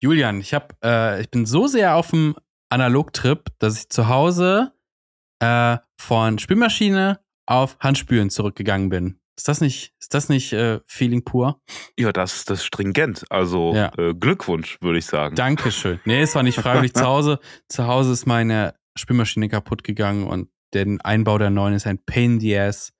Julian, ich hab, äh, ich bin so sehr auf dem Analogtrip, dass ich zu Hause äh, von Spülmaschine auf Handspülen zurückgegangen bin. Ist das nicht, ist das nicht äh, Feeling pur? Ja, das, das ist stringent. Also Ja. äh, Glückwunsch, würde ich sagen. Dankeschön. Nee, es war nicht freiwillig zu Hause. Zu Hause ist meine Spülmaschine kaputt gegangen und der Einbau der neuen ist ein Pain in the Ass.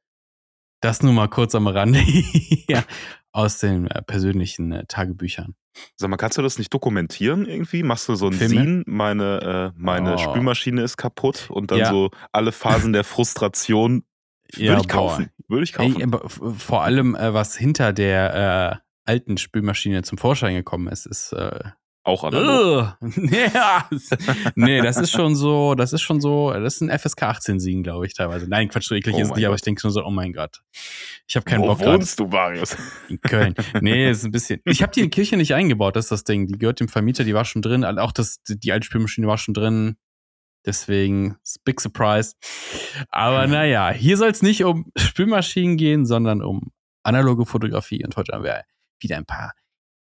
Das nur mal kurz am Rande ja, aus den äh, persönlichen äh, Tagebüchern. Sag mal, kannst du das nicht dokumentieren irgendwie? Machst du so ein Filme? Meine, äh, meine Oh. Spülmaschine ist kaputt und dann Ja. so alle Phasen der Frustration. Würde Ja, ich kaufen. Würde ich Ey, kaufen. aber f- vor allem, äh, was hinter der äh, alten Spülmaschine zum Vorschein gekommen ist, ist äh, Auch analog. Ja, nee, das ist schon so, das ist schon so, das ist ein FSK 18 Siegen, glaube ich, teilweise. Nein, Quatsch, so eklig Oh ist es nicht, aber ich denke schon so, oh mein Gott. Ich habe keinen Wo Bock gerade wohnst du, Marius? in Köln. Nee, ist ein bisschen. Ich habe die in die Kirche nicht eingebaut, das ist das Ding. Die gehört dem Vermieter, die war schon drin. Auch das, die alte Spülmaschine war schon drin. Deswegen, big surprise. Aber naja, hier soll es nicht um Spülmaschinen gehen, sondern um analoge Fotografie. Und heute haben wir wieder ein paar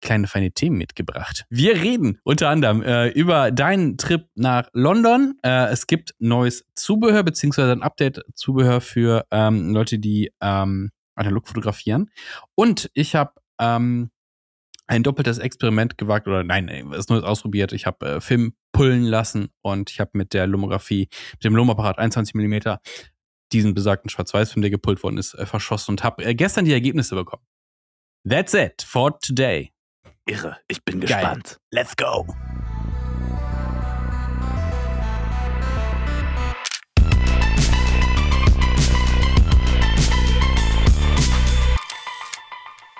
kleine feine Themen mitgebracht. Wir reden unter anderem äh, über deinen Trip nach London. Äh, es gibt neues Zubehör, beziehungsweise ein Update-Zubehör für ähm, Leute, die ähm, analog fotografieren. Und ich habe ähm, ein doppeltes Experiment gewagt, oder nein, ey, was Neues ausprobiert. Ich habe äh, Film pullen lassen und ich habe mit der Lomographie, mit dem Lomapparat 21 mm diesen besagten Schwarz-Weiß-Film, der gepullt worden ist, äh, verschossen und habe äh, gestern die Ergebnisse bekommen. That's it for today. Irre, ich bin Geil. gespannt. Let's go.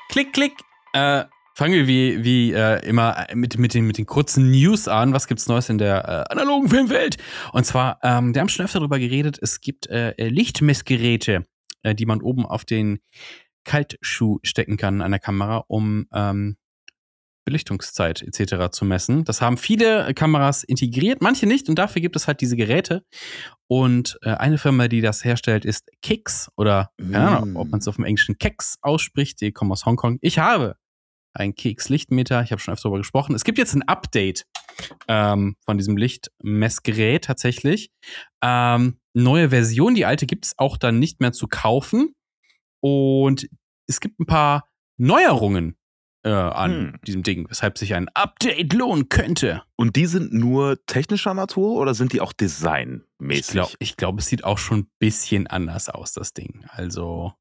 Klick, klick. Äh, fangen wir wie, wie äh, immer mit, mit, den, mit den kurzen News an. Was gibt's Neues in der äh, analogen Filmwelt? Und zwar, ähm, wir haben schon öfter darüber geredet, es gibt äh, äh, Lichtmessgeräte, äh, die man oben auf den Kaltschuh stecken kann an der Kamera, um ähm, Belichtungszeit etc. zu messen. Das haben viele Kameras integriert, manche nicht und dafür gibt es halt diese Geräte. Und äh, eine Firma, die das herstellt, ist Kix oder keine Ahnung, Mm. ob man es auf dem Englischen Kex ausspricht. Die kommen aus Hongkong. Ich habe ein Kix Lichtmeter. Ich habe schon öfter darüber gesprochen. Es gibt jetzt ein Update ähm, von diesem Lichtmessgerät tatsächlich. Ähm, neue Version, die alte gibt es auch dann nicht mehr zu kaufen. Und es gibt ein paar Neuerungen äh, an Hm. diesem Ding, weshalb sich ein Update lohnen könnte. Und die sind nur technischer Natur oder sind die auch Ich designmäßig? glaube, ich glaub, es sieht auch schon ein bisschen anders aus, das Ding. Also,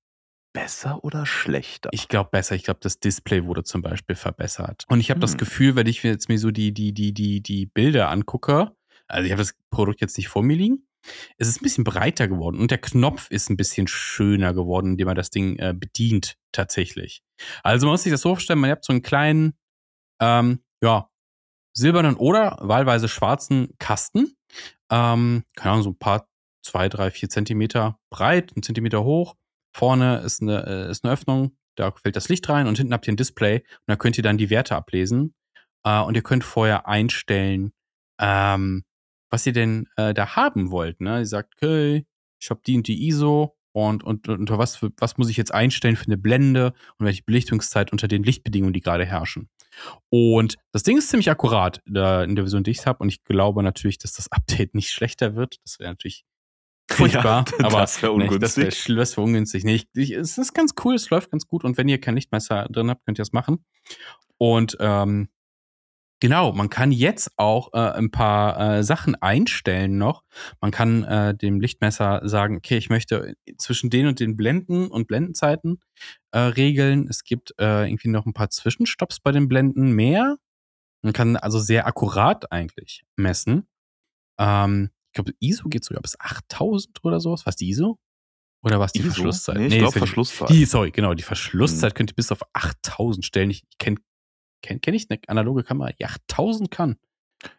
Besser oder schlechter? ich glaube besser. Ich glaube, das Display wurde zum Beispiel verbessert. Und ich habe das Hm. Gefühl, wenn ich mir jetzt mir so die, die, die, die, die Bilder angucke, also ich habe das Produkt jetzt nicht vor mir liegen, es ist ein bisschen breiter geworden und der Knopf ist ein bisschen schöner geworden, indem man das Ding äh, bedient, tatsächlich. Also man muss sich das so vorstellen, man hat so einen kleinen, ähm, ja, silbernen oder wahlweise schwarzen Kasten. Ähm, keine Ahnung, so ein paar, zwei, drei, vier Zentimeter breit, ein Zentimeter hoch. Vorne ist eine, äh, ist eine Öffnung, da fällt das Licht rein und hinten habt ihr ein Display und da könnt ihr dann die Werte ablesen. Äh, und ihr könnt vorher einstellen, ähm, was ihr denn äh, da haben wollt. Ne? Ihr sagt, okay, ich habe die und die ISO und, und, und unter was, für, was muss ich jetzt einstellen für eine Blende und welche Belichtungszeit unter den Lichtbedingungen, die gerade herrschen. Und das Ding ist ziemlich akkurat da in der Version, die ich habe. Und ich glaube natürlich, dass das Update nicht schlechter wird. Das wäre natürlich furchtbar. Ja, aber das wäre nee, das ungünstig. wäre wär ungünstig. Nee, ich, ich, es ist ganz cool, es läuft ganz gut. Und wenn ihr kein Lichtmesser drin habt, könnt ihr das machen. Und ähm, genau, man kann jetzt auch äh, ein paar äh, Sachen einstellen noch. Man kann äh, dem Lichtmesser sagen, okay, ich möchte zwischen den und den Blenden und Blendenzeiten äh, regeln. Es gibt äh, irgendwie noch ein paar Zwischenstopps bei den Blenden mehr. Man kann also sehr akkurat eigentlich messen. Ähm, ich glaube, ISO geht sogar bis 8000 oder sowas. Was die ISO? Oder was die ISO? Verschlusszeit? Nee, ich Nee, glaube Verschlusszeit. Die, sorry, genau, die Verschlusszeit könnt ihr bis auf 8000 stellen. Ich kenne kenn, kenn ich eine analoge Kamera, die 8000 kann.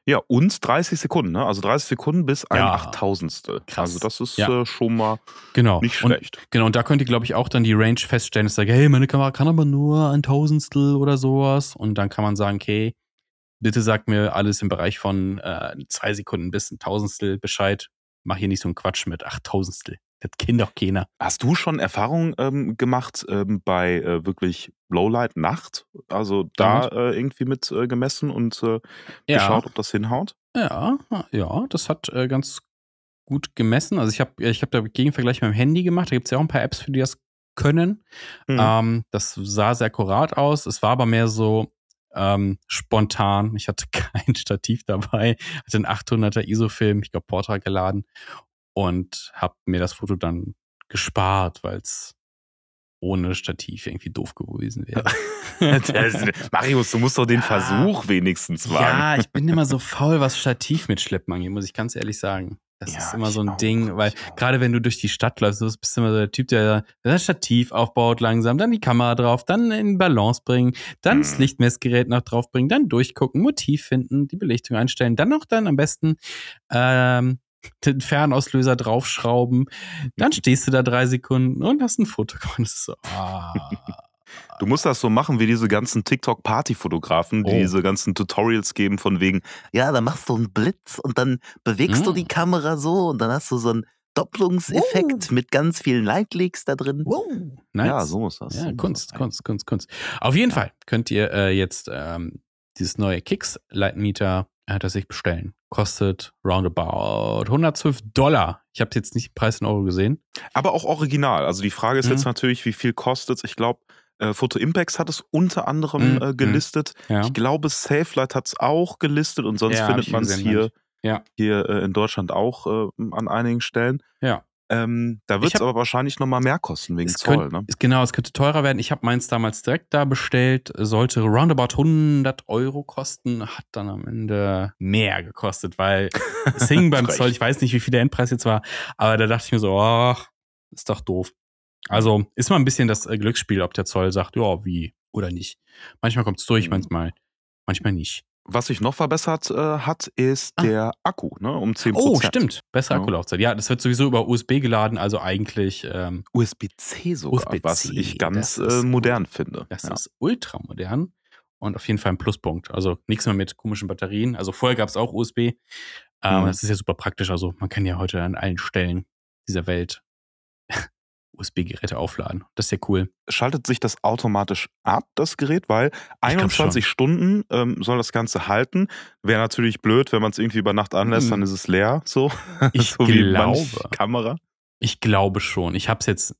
Ja, und 30 Sekunden, ne? Also 30 Sekunden bis ein Ja. Achttausendstel. Krass. Also das ist Ja. äh, schon mal Genau. nicht Und, schlecht. genau, und da könnt ihr, glaube ich, auch dann die Range feststellen. Ich sage, hey, meine Kamera kann aber nur ein Tausendstel oder sowas. Und dann kann man sagen, okay, bitte sagt mir alles im Bereich von äh, zwei Sekunden bis ein Tausendstel Bescheid. mach hier nicht so einen Quatsch mit Achttausendstel. Das kennt doch keiner. Hast du schon Erfahrungen ähm, gemacht ähm, bei äh, wirklich Lowlight Nacht? Also da äh, irgendwie mit äh, gemessen und äh, Ja. geschaut, ob das hinhaut? Ja, ja, das hat äh, ganz gut gemessen. Also ich habe ich hab da Gegenvergleich mit dem Handy gemacht. Da gibt es ja auch ein paar Apps, für die das können. Hm. Ähm, das sah sehr akkurat aus. Es war aber mehr so ähm, spontan. Ich hatte kein Stativ dabei, hatte einen 800er ISO-Film, ich glaube Portra geladen und habe mir das Foto dann gespart, weil es ohne Stativ irgendwie doof gewesen wäre. Das- Marius, du musst doch den Ja. Versuch wenigstens wagen. Ja, ich bin immer so faul, was Stativ mitschleppen angeht, muss ich ganz ehrlich sagen. Das Ja, ist immer so ein auch, Ding, weil gerade wenn du durch die Stadt läufst, du bist du immer so der Typ, der das Stativ aufbaut langsam, dann die Kamera drauf, dann in Balance bringen, dann das Mhm. Lichtmessgerät noch drauf bringen, dann durchgucken, Motiv finden, die Belichtung einstellen, dann noch dann am besten ähm, den Fernauslöser draufschrauben, dann stehst du da drei Sekunden und hast ein Foto gemacht. Ist so, ah. Du musst das so machen wie diese ganzen TikTok-Party-Fotografen, die Oh. diese ganzen Tutorials geben von wegen, ja, da machst du einen Blitz und dann bewegst du Mm. die Kamera so und dann hast du so einen Doppelungseffekt mit ganz vielen Lightleaks da drin. Nice. Ja, so muss das. Ja, Kunst, das. Kunst, Kunst, Kunst. Auf jeden Fall könnt ihr äh, jetzt ähm, dieses neue Kicks Lightmeter äh, das sich bestellen. Kostet roundabout 112 Dollar. Ich habe jetzt nicht den Preis in Euro gesehen. Aber auch original. Also die Frage ist Mhm. jetzt natürlich, wie viel kostet es? Ich glaube, äh, Photo Impacts hat es unter anderem Mhm, äh, gelistet. Ja. Ich glaube, SafeLight hat es auch gelistet und sonst Ja, findet man es hier, Ja. hier äh, in Deutschland auch äh, an einigen Stellen. Ja. Ähm, da wird es aber wahrscheinlich nochmal mehr kosten wegen Zoll. könnt, Ne? genau, es könnte teurer werden. Ich habe meins damals direkt da bestellt. Sollte roundabout 100 Euro kosten. Hat dann am Ende mehr gekostet, weil es hing beim. Zoll. Ich weiß nicht, wie viel der Endpreis jetzt war. Aber da dachte ich mir so, ach, ist doch doof. Also ist mal ein bisschen das äh, Glücksspiel, ob der Zoll sagt, ja, wie oder nicht. Manchmal kommt es durch, Mhm. manchmal, manchmal nicht. Was sich noch verbessert äh, hat, ist Ah. der Akku, ne? Um 10%. Oh, stimmt. Bessere Ja. Akkulaufzeit. Ja, das wird sowieso über USB geladen, also eigentlich, ähm, USB-C sogar, USB-C, was ich ganz äh, modern finde. Das ja. ist ultra modern und auf jeden Fall ein Pluspunkt. Also nichts mehr mit komischen Batterien. Also vorher gab es auch USB. Ähm, Mhm. Das ist ja super praktisch. Also man kann ja heute an allen Stellen dieser Welt USB-Geräte aufladen. Das ist ja cool. Schaltet sich das automatisch ab, das Gerät, weil glaub 21 Stunden ähm, soll das Ganze halten. Wäre natürlich blöd, wenn man es irgendwie über Nacht anlässt, Mhm. dann ist es leer. So, Ich so glaube. Kamera. Ich glaube schon. Ich habe es jetzt,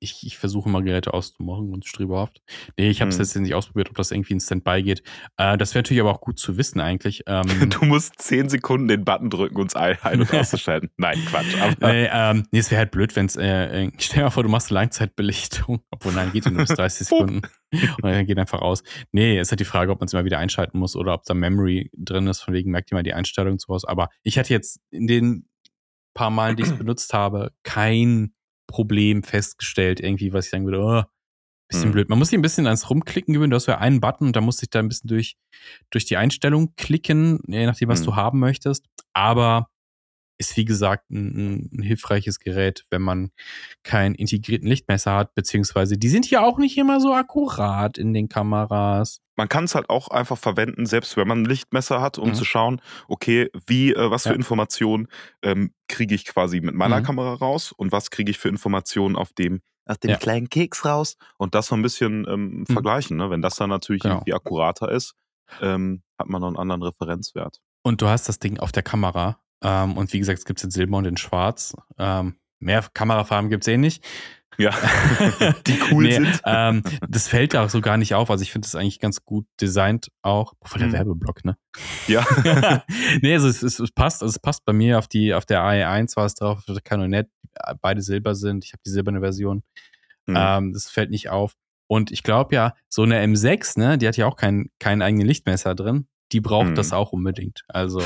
ich, ich versuche mal Geräte auszumachen und streberhaft. Nee, ich habe es Hm. jetzt nicht ausprobiert, ob das irgendwie in Standby geht. Äh, das wäre natürlich aber auch gut zu wissen eigentlich. Ähm, Du musst 10 Sekunden den Button drücken und es ein- ein- und auszuschalten. Nein, Quatsch. Aber Nee, ähm, nee, es wäre halt blöd, wenn es, äh, äh, stell dir mal vor, du machst eine Langzeitbelichtung, obwohl nein, geht ja nur bis 30 Pup. Sekunden und dann geht einfach aus. Nee, es ist halt die Frage, ob man es immer wieder einschalten muss oder ob da Memory drin ist, von wegen merkt ihr mal die Einstellung zu Hause. Aber ich hatte jetzt in den paar Malen, die ich es benutzt habe, kein Problem festgestellt, irgendwie, was ich sagen würde, oh, bisschen Hm. blöd. Man muss sich ein bisschen ans Rumklicken gewöhnen. Du hast ja einen Button und da musst du dich da ein bisschen durch, durch die Einstellung klicken, je nachdem, was Hm. du haben möchtest. Aber ist wie gesagt ein, ein, hilfreiches Gerät, wenn man keinen integrierten Lichtmesser hat, beziehungsweise die sind ja auch nicht immer so akkurat in den Kameras. man kann es halt auch einfach verwenden, selbst wenn man ein Lichtmesser hat, um Mhm. zu schauen, okay, wie, äh, was für Ja. Informationen ähm, kriege ich quasi mit meiner Mhm. Kamera raus und was kriege ich für Informationen auf dem, auf dem Ja. kleinen Keks raus und das so ein bisschen ähm, vergleichen. Ne? Wenn das dann natürlich Genau. irgendwie akkurater ist, ähm, hat man noch einen anderen Referenzwert. Und du hast das Ding auf der Kamera. Ähm, und wie gesagt, es gibt in Silber und in Schwarz. Ähm, mehr Kamerafarben gibt es eh nicht. Ja, die cool Nee, sind. Ähm, das fällt auch so gar nicht auf. Also ich finde es eigentlich ganz gut designt auch. Voll der Mhm. Werbeblock, ne? Ja. nee, also es, es, es passt, also es passt bei mir auf die, auf der AE1 war es drauf, auf der Canonet, beide Silber sind. Ich habe die silberne Version. Mhm. Ähm, das fällt nicht auf. Und ich glaube ja, so eine M6, ne, die hat ja auch kein, keinen eigenen Lichtmesser drin. Die braucht Mhm. das auch unbedingt. Also,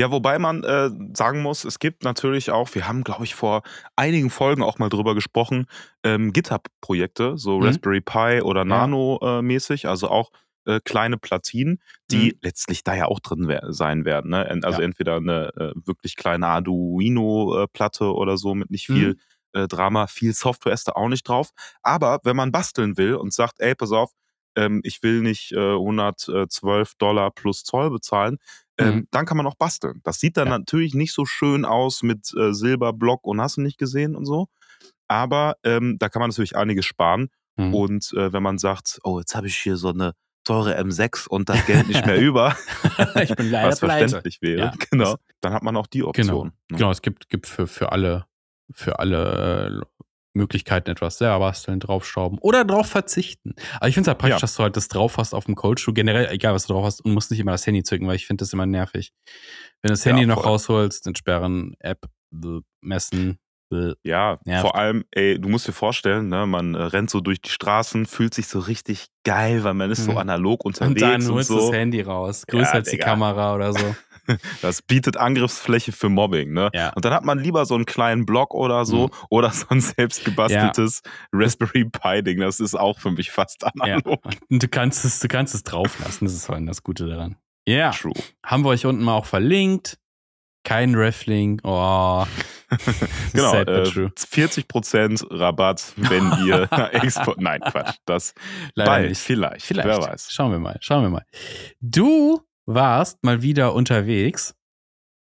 Ja, wobei man äh, sagen muss, es gibt natürlich auch, wir haben, glaube ich, vor einigen Folgen auch mal drüber gesprochen, ähm, GitHub-Projekte, so Mhm. Raspberry Pi oder Nano-mäßig, also auch äh, kleine Platinen, die Mhm. letztlich da ja auch drin wer- sein werden. Ne? Also Ja. entweder eine äh, wirklich kleine Arduino-Platte oder so mit nicht viel Mhm. äh, Drama, viel Software ist da auch nicht drauf. Aber wenn man basteln will und sagt, ey, pass auf, ähm, ich will nicht äh, 112 Dollar plus Zoll bezahlen, ähm, Mhm. dann kann man auch basteln. Das sieht dann Ja. natürlich nicht so schön aus mit äh, Silberblock und hast du nicht gesehen und so. Aber ähm, da kann man natürlich einiges sparen. Mhm. Und äh, wenn man sagt, oh, jetzt habe ich hier so eine teure M6 und das Geld nicht mehr über, ich bin leider was pleite. verständlich wäre, Ja, genau, dann hat man auch die Option. ne? Genau, es gibt, gibt für, für alle, für alle äh, Möglichkeiten etwas selber basteln, draufschrauben oder drauf verzichten. Aber ich finde es halt praktisch, Ja. dass du halt das drauf hast auf dem Cold Shoe, generell, egal was du drauf hast, und musst nicht immer das Handy zücken, weil ich finde das immer nervig. Wenn du das Ja, Handy noch rausholst, entsperren, App, messen. Ja, Nervt. vor allem, ey, du musst dir vorstellen, ne, man äh, rennt so durch die Straßen, fühlt sich so richtig geil, weil man ist so Mhm. analog und unterwegs dann und, holst du so. das Handy raus, größer Ja, als die Digga. Kamera oder so. Das bietet Angriffsfläche für Mobbing, ne? Ja. Und dann hat man lieber so einen kleinen Block oder so Mhm. oder so ein selbst gebasteltes Raspberry Pi Ding. Das ist auch für mich fast Ja. analog. Und du kannst es, du kannst es drauf lassen, das ist vor allem das Gute daran. Ja. True. Haben wir euch unten mal auch verlinkt. Kein Raffling. Oh. Genau, äh, true. 40% Rabatt, wenn ihr Expo. Nein, Quatsch. Das Leider bald, nicht. vielleicht, Vielleicht. Wer weiß. Schauen wir mal. Schauen wir mal. Du warst mal wieder unterwegs.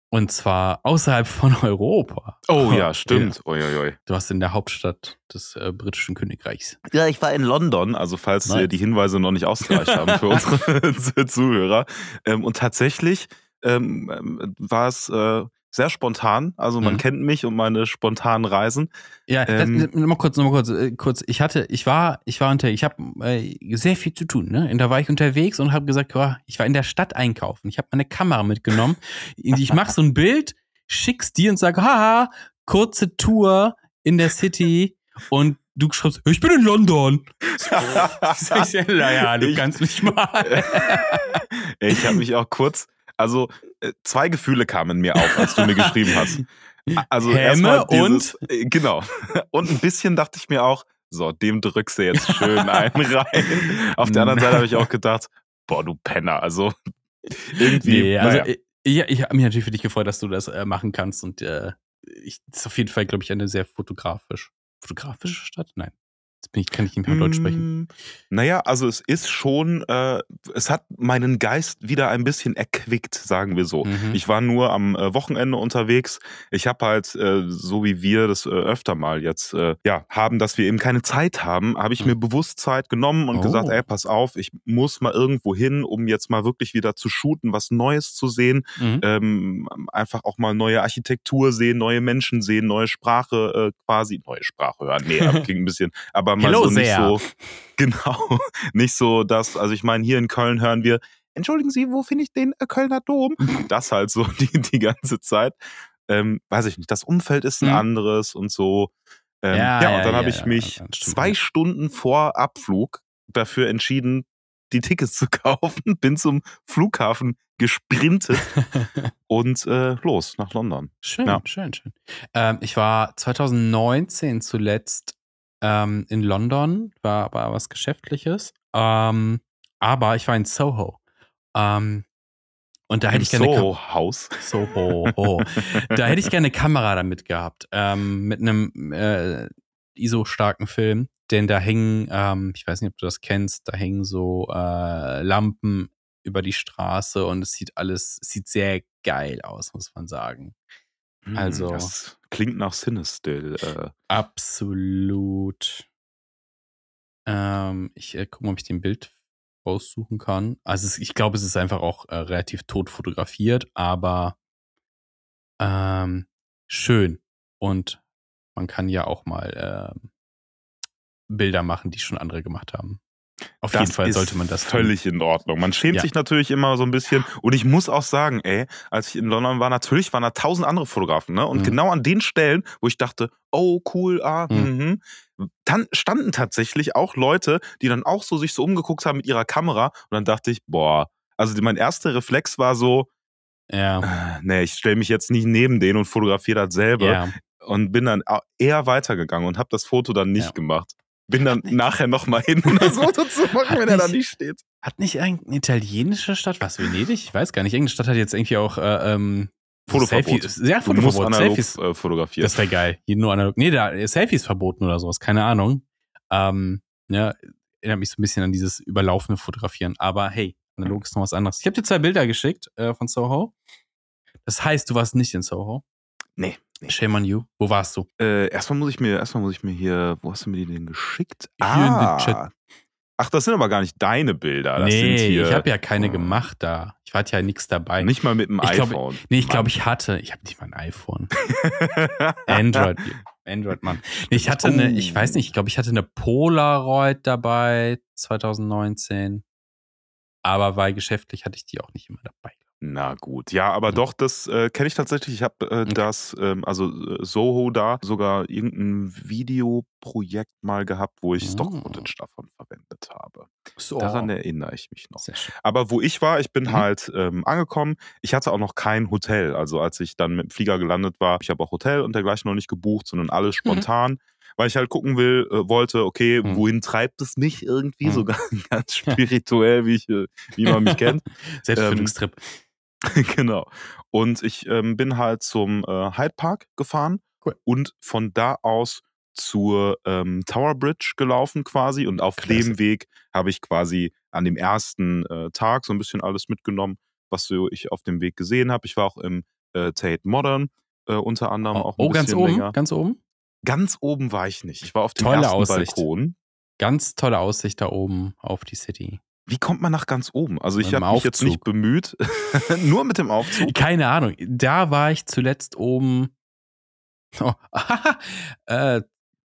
Und zwar außerhalb von Europa. Oh ja, stimmt. Ja. Uiuiui. Du warst in der Hauptstadt des äh, britischen Königreichs. Ja, ich war in London, also falls Nice. äh, die Hinweise noch nicht ausgereicht haben für unsere Zuhörer. Ähm, und tatsächlich ähm, ähm, war es äh, sehr spontan. Also man Mhm. kennt mich und meine spontanen Reisen. Ja, Ähm, das, mal kurz, mal kurz, äh, kurz. Ich hatte, ich war, ich war unter, ich habe äh, sehr viel zu tun, ne? Und da war ich unterwegs und habe gesagt, oh, ich war in der Stadt einkaufen. Ich habe meine Kamera mitgenommen. Ich mache so ein Bild, schick's dir und sage, haha, kurze Tour in der City und du schreibst, ich bin in London. Sag ich, ja, naja, du Ich- kannst mich mal. ich habe mich auch kurz, also äh, zwei Gefühle kamen mir auf, als du mir geschrieben hast. Also Häme dieses, äh, genau. Und ein bisschen dachte ich mir auch, so, dem drückst du jetzt schön einen rein. Auf der anderen Seite habe ich auch gedacht, boah, du Penner. Also irgendwie. Nee, also naja. äh, ich, ich habe mich natürlich für dich gefreut, dass du das äh, machen kannst und äh, ich, das ist auf jeden Fall, glaube ich, eine sehr fotografisch. Fotografische Stadt? Nein. Jetzt bin ich, kann ich nicht mehr Deutsch sprechen. Mm, Naja, also es ist schon, äh, es hat meinen Geist wieder ein bisschen erquickt, sagen wir so. Mhm. Ich war nur am äh, Wochenende unterwegs. Ich habe halt, äh, so wie wir das äh, öfter mal jetzt äh, ja, haben, dass wir eben keine Zeit haben, habe ich Mhm. mir bewusst Zeit genommen und Oh. gesagt, ey, pass auf, ich muss mal irgendwo hin, um jetzt mal wirklich wieder zu shooten, was Neues zu sehen. Mhm. Ähm, einfach auch mal neue Architektur sehen, neue Menschen sehen, neue Sprache äh, quasi, neue Sprache hören. Nee, aber klingt ein bisschen, aber mal Hello so nicht there. so, genau, nicht so das, also ich meine, hier in Köln hören wir, entschuldigen Sie, wo finde ich den äh, Kölner Dom? Das halt so die, die ganze Zeit. Ähm, weiß ich nicht, das Umfeld ist ein Mhm. anderes und so. Ähm, Ja, ja, und dann ja, habe ich ja, mich zwei. Stunden vor Abflug dafür entschieden, die Tickets zu kaufen, bin zum Flughafen gesprintet und äh, los nach London. Schön, schön, schön. Ähm, ich war 2019 zuletzt ähm, in London, war, war was Geschäftliches. Ähm, aber ich war in Soho. Ähm, und da hätte Im ich gerne. Kam- Soho-Haus. Soho. Oh. da hätte ich gerne eine Kamera damit gehabt. Ähm, mit einem äh, ISO-starken Film. Denn da hängen, ähm, ich weiß nicht, ob du das kennst, da hängen so äh, Lampen über die Straße und es sieht alles, es sieht sehr geil aus, muss man sagen. Also- Das klingt nach Cinestill. Äh, Absolut. Ähm, ich äh, gucke mal, ob ich den Bild raussuchen kann. Also es, ich glaube, es ist einfach auch äh, relativ tot fotografiert, aber ähm, schön. Und man kann ja auch mal ähm, Bilder machen, die schon andere gemacht haben. Auf jeden Fall sollte man das tun. völlig in Ordnung. Man schämt Ja. sich natürlich immer so ein bisschen. Und ich muss auch sagen, ey, als ich in London war, natürlich waren da tausend andere Fotografen, ne? Und Mhm. genau an den Stellen, wo ich dachte, oh cool, ah, Mhm. mhm, dann standen tatsächlich auch Leute, die dann auch so sich so umgeguckt haben mit ihrer Kamera. Und dann dachte ich, boah, also mein erster Reflex war so, Ja, äh, nee, ich stelle mich jetzt nicht neben den und fotografiere das selber. ja. Und bin dann eher weitergegangen und habe das Foto dann nicht Ja. gemacht. Bin dann nachher nochmal hin, um das Foto zu machen, wenn er da nicht- nicht steht. Hat nicht irgendeine italienische Stadt, was, Venedig? Ich weiß gar nicht. Irgendeine Stadt hat jetzt irgendwie auch äh, ähm, Fotoverbot. Selfies. Ja, Du musst Fotoverbot. analog Selfies. äh, fotografieren. Das wäre geil. Hier nur analog. Nee, da Selfies verboten oder sowas, keine Ahnung. Ähm, ja, erinnert mich so ein bisschen an dieses überlaufene Fotografieren. Aber hey, analog ist noch was anderes. Ich habe dir zwei Bilder geschickt äh, von Soho. Das heißt, du warst nicht in Soho. Nee. Shame on you. Wo warst du? Äh, erstmal muss ich mir, erstmal muss ich mir hier, wo hast du mir die denn geschickt? Hier in den Chat. Ah. Ach, das sind aber gar nicht deine Bilder. Das nee, hier, ich habe ja keine Oh. gemacht da. Ich hatte ja nichts dabei. Nicht mal mit dem Ich glaub, iPhone. Nee, ich glaube, ich hatte. Ich habe nicht mal ein iPhone. Android. Android, Mann. Nee, ich hatte eine, ich weiß nicht, ich glaube, ich hatte eine Polaroid dabei 2019. Aber weil geschäftlich hatte ich die auch nicht immer dabei. Na gut, ja, aber doch, das äh, kenne ich tatsächlich. Ich habe äh, das, ähm, also äh, Soho da sogar irgendein Videoprojekt mal gehabt, wo ich Oh. Stock-Footage davon verwendet habe. So. Daran erinnere ich mich noch. Aber wo ich war, ich bin Mhm. halt ähm, angekommen. Ich hatte auch noch kein Hotel. Also als ich dann mit dem Flieger gelandet war, ich habe auch Hotel und dergleichen noch nicht gebucht, sondern alles spontan. Weil ich halt gucken will, äh, wollte, okay, Mhm. wohin treibt es mich irgendwie? Mhm. So ganz, spirituell, wie, ich, äh, wie man mich kennt. Selbstfindungstrip. genau. Und ich ähm, bin halt zum äh, Hyde Park gefahren Cool. und von da aus zur ähm, Tower Bridge gelaufen quasi. Und auf Klasse. dem Weg habe ich quasi an dem ersten äh, Tag so ein bisschen alles mitgenommen, was so ich auf dem Weg gesehen habe. Ich war auch im äh, Tate Modern äh, unter anderem auch ein oh, bisschen ganz oben, länger. ganz oben. Ganz oben war ich nicht. Ich war auf dem Tolle ersten Aussicht. Balkon. Ganz tolle Aussicht da oben auf die City. Wie kommt man nach ganz oben? Also ich habe mich jetzt nicht bemüht. Nur mit dem Aufzug. Keine Ahnung. Da war ich zuletzt oben. Oh, äh,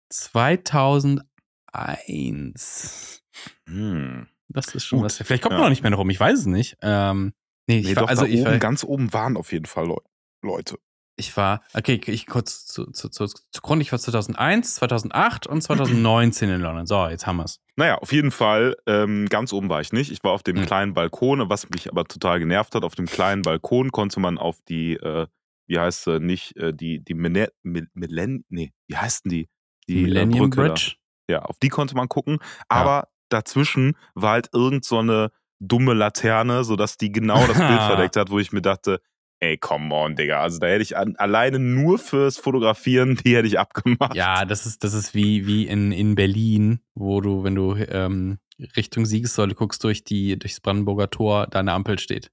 2001. Hm. Das ist schon Gut. was. Vielleicht kommt Ja. man noch nicht mehr rum. Ich weiß es nicht. Ähm, nee, ich Nee, war, doch, also da ich oben, war, ganz oben waren auf jeden Fall Leu Leute. Ich war, okay, ich kurz zu, zu, zu, zu Grund, ich war 2001, 2008 und 2019 in London. So, jetzt haben wir's. Naja, auf jeden Fall, ähm, ganz oben war ich nicht. Ich war auf dem Hm. kleinen Balkon, was mich aber total genervt hat. Auf dem kleinen Balkon konnte man auf die, äh, wie heißt sie, nicht, äh, die, die Mene Mil Millenn, nee, wie heißt denn die? Die äh, Millennium Brücke da. Bridge. Ja, auf die konnte man gucken. Aber dazwischen war halt irgend so eine dumme Laterne, sodass die genau das Bild verdeckt hat, wo ich mir dachte, ey, come on, Digga. Also da hätte ich an, alleine nur fürs Fotografieren, die hätte ich abgemacht. Ja, das ist, das ist wie, wie in, in Berlin, wo du, wenn du ähm, Richtung Siegessäule guckst, durch die, durchs Brandenburger Tor, da eine Ampel steht.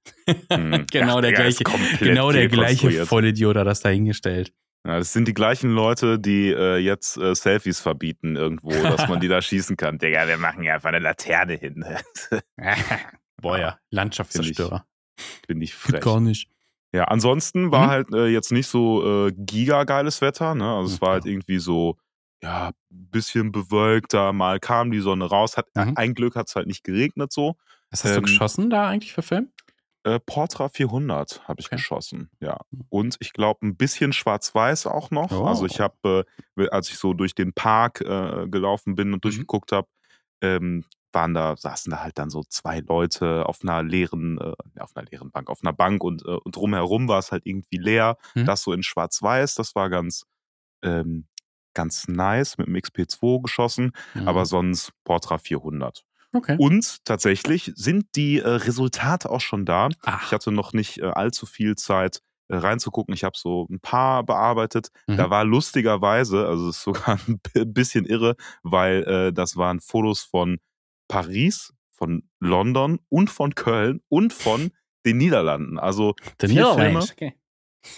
Hm. genau Ach, der Digga, gleiche, genau der gleiche. Vollidiot hat das da hingestellt. Ja, das sind die gleichen Leute, die äh, jetzt äh, Selfies verbieten irgendwo, dass man die da schießen kann. Digga, wir machen ja einfach eine Laterne hin. Boah, ja, Landschaftszerstörer. Finde ich frech. gar nicht. Ja, ansonsten war Mhm. halt äh, jetzt nicht so äh, gigageiles Wetter. Ne? Also es war halt irgendwie so, ja, bisschen bewölkter, mal kam die Sonne raus. Hat, Mhm. Ein Glück hat es halt nicht geregnet so. Was hast du Ähm, geschossen da eigentlich für Film? Äh, Portra 400 habe ich Okay. geschossen, ja. Und ich glaube, ein bisschen schwarz-weiß auch noch. Oh. Also ich habe, äh, als ich so durch den Park äh, gelaufen bin Mhm. und durchgeguckt habe, ähm, waren da, saßen da halt dann so zwei Leute auf einer leeren, äh, auf einer leeren Bank, auf einer Bank und, äh, und drumherum war es halt irgendwie leer. Mhm. Das so in schwarz-weiß, das war ganz, ähm, ganz nice, mit dem XP2 geschossen, Mhm. aber sonst Portra 400. okay. Und tatsächlich sind die äh, Resultate auch schon da. Ach, Ich hatte noch nicht äh, allzu viel Zeit äh, reinzugucken. Ich habe so ein paar bearbeitet. Mhm. Da war lustigerweise, also es ist sogar ein bi- bisschen irre, weil äh, das waren Fotos von Paris, von London und von Köln und von den Niederlanden. Also The vier Filme. Okay.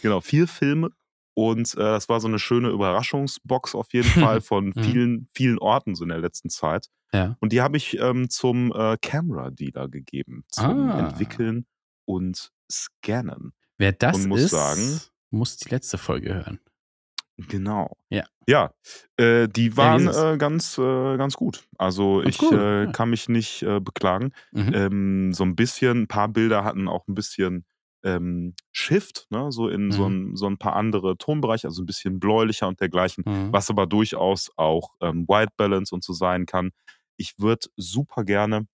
genau, vier Filme. Und äh, das war so eine schöne Überraschungsbox auf jeden Fall von Mhm. vielen, vielen Orten so in der letzten Zeit. Ja. Und die habe ich ähm, zum äh, Camera Dealer gegeben, zum Ah. Entwickeln und Scannen. Wer das Und muss ist, sagen- muss die letzte Folge hören. Genau. Ja. Ja, äh, die waren es? äh, ganz, äh, ganz gut. Also Ganz ich gut, äh, ja. kann mich nicht äh, beklagen. Mhm. Ähm, so ein bisschen, ein paar Bilder hatten auch ein bisschen ähm, Shift, ne? so in so, Mhm. ein, so ein paar andere Tonbereiche, also ein bisschen bläulicher und dergleichen, Mhm. was aber durchaus auch ähm, White Balance und so sein kann. Ich würde super gerne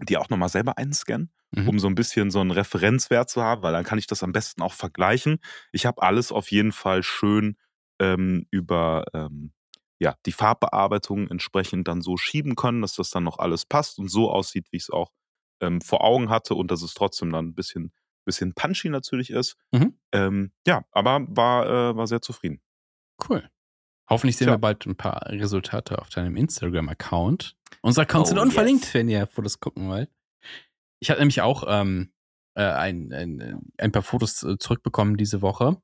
die auch nochmal selber einscannen, Mhm. um so ein bisschen so einen Referenzwert zu haben, weil dann kann ich das am besten auch vergleichen. Ich habe alles auf jeden Fall schön ähm, über ähm, ja, die Farbbearbeitung entsprechend dann so schieben können, dass das dann noch alles passt und so aussieht, wie ich es auch ähm, vor Augen hatte und dass es trotzdem dann ein bisschen, bisschen punchy natürlich ist. Mhm. Ähm, ja, aber war, äh, war sehr zufrieden. Cool. Hoffentlich sehen Tja. wir bald ein paar Resultate auf deinem Instagram-Account. Unser Account Oh, sind unverlinkt, yes. wenn ihr Fotos gucken wollt. Ich habe nämlich auch ähm, äh, ein, ein, ein paar Fotos äh, zurückbekommen diese Woche.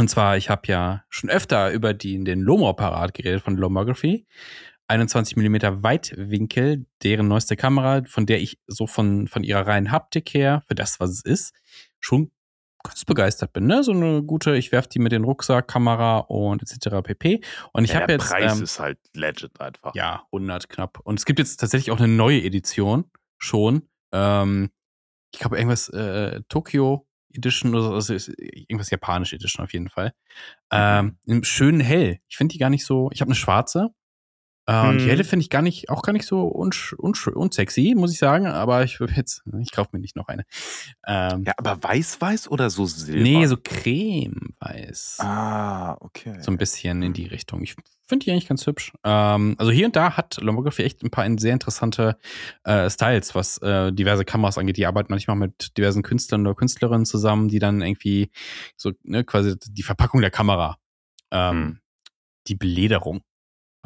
Und zwar, ich habe ja schon öfter über die, den Lomo-Apparat geredet von Lomography. 21 mm Weitwinkel, deren neueste Kamera, von der ich so von, von ihrer reinen Haptik her, für das, was es ist, schon ganz begeistert bin. Ne? So eine gute, ich werfe die mit den Rucksack, Kamera und etc. pp. Und ich ja, habe der jetzt. Preis ähm, ist halt legend einfach. ja, 100 knapp. Und es gibt jetzt tatsächlich auch eine neue Edition schon. Ähm, ich glaube, irgendwas äh, Tokyo Edition oder so, also ist irgendwas japanische Edition auf jeden Fall. Ähm, im schönen Hell. Ich finde die gar nicht so. Ich habe eine schwarze. Äh, Und die helle finde ich gar nicht, auch gar nicht so unsch, unsch, unsexy, muss ich sagen. Aber ich will jetzt, ich kaufe mir nicht noch eine. Ähm, Ja, aber weiß-weiß oder so silber? nee, so cremeweiß. Ah, okay. So ein bisschen in die Richtung. Ich finde die eigentlich ganz hübsch. Ähm, also hier und da hat Lomography echt ein paar sehr interessante äh, Styles, was äh, diverse Kameras angeht. Die arbeiten manchmal mit diversen Künstlern oder Künstlerinnen zusammen, die dann irgendwie so ne, quasi die Verpackung der Kamera, ähm, Hm. die Belederung,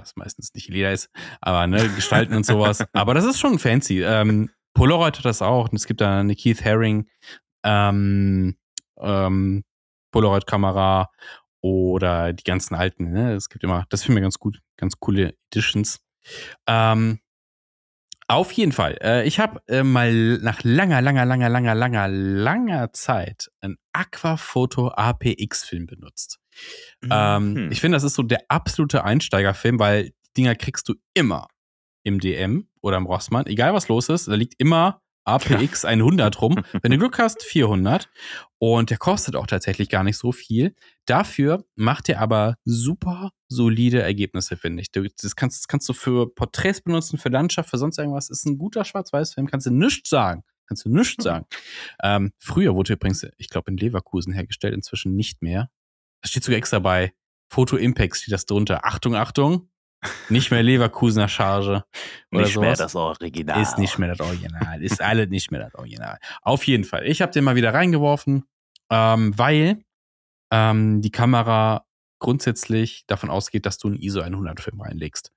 was meistens nicht Leder ist, aber ne, gestalten und sowas. Aber das ist schon fancy. Ähm, Polaroid hat das auch. Es gibt da eine Keith Haring ähm, ähm, Polaroid-Kamera oder die ganzen alten. Ne? Es gibt immer, das finde ich ganz gut, ganz coole Editions. Ähm, auf jeden Fall. Äh, ich habe äh, mal nach langer, langer, langer, langer, langer, langer Zeit einen Aquafoto APX-Film benutzt. Ähm, Mhm. ich finde, das ist so der absolute Einsteigerfilm, weil die Dinger kriegst du immer im DM oder im Rossmann, egal was los ist, da liegt immer APX 100 rum. Wenn du Glück hast, 400. Und der kostet auch tatsächlich gar nicht so viel. Dafür macht er aber super solide Ergebnisse, finde ich. Das, kannst, das kannst du für Porträts benutzen, für Landschaft, für sonst irgendwas. Ist ein guter Schwarz-Weiß-Film, kannst du nichts sagen. Kannst du nichts sagen. Ähm, früher wurde übrigens, ich glaube, in Leverkusen hergestellt, inzwischen nicht mehr. Da steht sogar extra bei Photo Impact steht das drunter. Achtung, Achtung, nicht mehr Leverkusener Charge. Oder Nicht mehr sowas. das Original. Ist nicht mehr das Original. Ist alles nicht mehr das Original. Auf jeden Fall. Ich habe den mal wieder reingeworfen, ähm, weil ähm, die Kamera grundsätzlich davon ausgeht, dass du einen ISO 100 Film reinlegst.